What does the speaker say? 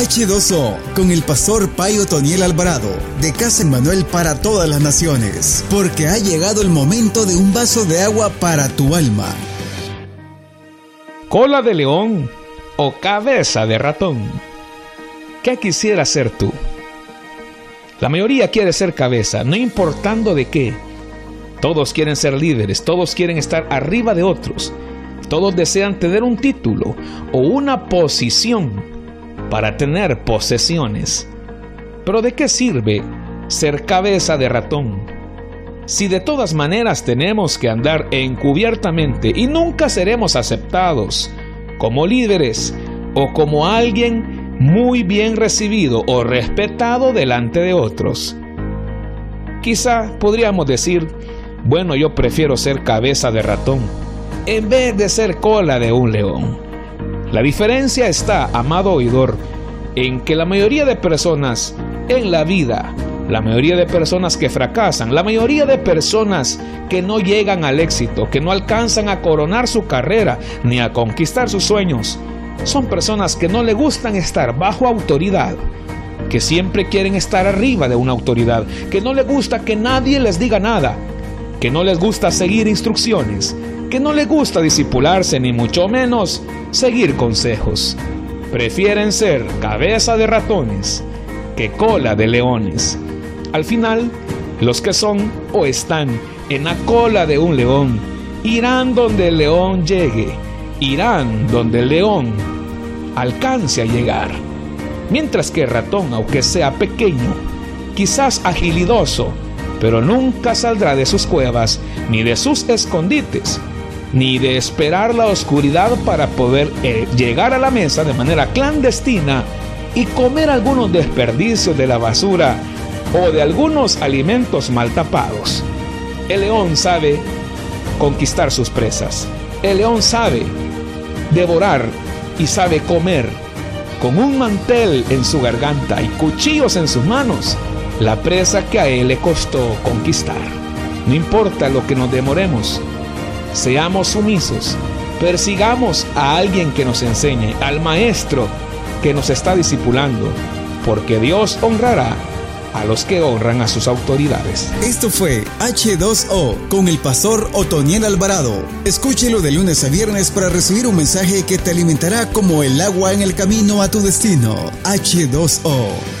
H2O con el pastor Payo Toniel Alvarado de Casa Manuel para todas las naciones, porque ha llegado el momento de un vaso de agua para tu alma. Cola de león o cabeza de ratón. ¿Qué quisiera ser tú? La mayoría quiere ser cabeza, no importando de qué. Todos quieren ser líderes, todos quieren estar arriba de otros, todos desean tener un título o una posición para tener posesiones. Pero ¿de qué sirve ser cabeza de ratón? Si de todas maneras tenemos que andar encubiertamente y nunca seremos aceptados como líderes o como alguien muy bien recibido o respetado delante de otros. Quizá podríamos decir, bueno, yo prefiero ser cabeza de ratón en vez de ser cola de un león. La diferencia está, amado oidor, en que la mayoría de personas en la vida, la mayoría de personas que fracasan, la mayoría de personas que no llegan al éxito, que no alcanzan a coronar su carrera ni a conquistar sus sueños, son personas que no le gustan estar bajo autoridad, que siempre quieren estar arriba de una autoridad, que no les gusta que nadie les diga nada, que no les gusta seguir instrucciones, que no les gusta disipularse ni mucho menos seguir consejos. Prefieren ser cabeza de ratones que cola de leones. Al final, los que son o están en la cola de un león irán donde el león llegue, irán donde el león alcance a llegar. Mientras que el ratón, aunque sea pequeño, quizás agilidoso, pero nunca saldrá de sus cuevas ni de sus escondites, ni de esperar la oscuridad para poder eh, llegar a la mesa de manera clandestina y comer algunos desperdicios de la basura o de algunos alimentos mal tapados. El león sabe conquistar sus presas. El león sabe devorar y sabe comer con un mantel en su garganta y cuchillos en sus manos la presa que a él le costó conquistar. No importa lo que nos demoremos, seamos sumisos, persigamos a alguien que nos enseñe, al maestro que nos está discipulando, porque Dios honrará a los que honran a sus autoridades. Esto fue H2O con el pastor Otoniel Alvarado. Escúchelo de lunes a viernes para recibir un mensaje que te alimentará como el agua en el camino a tu destino. H2O.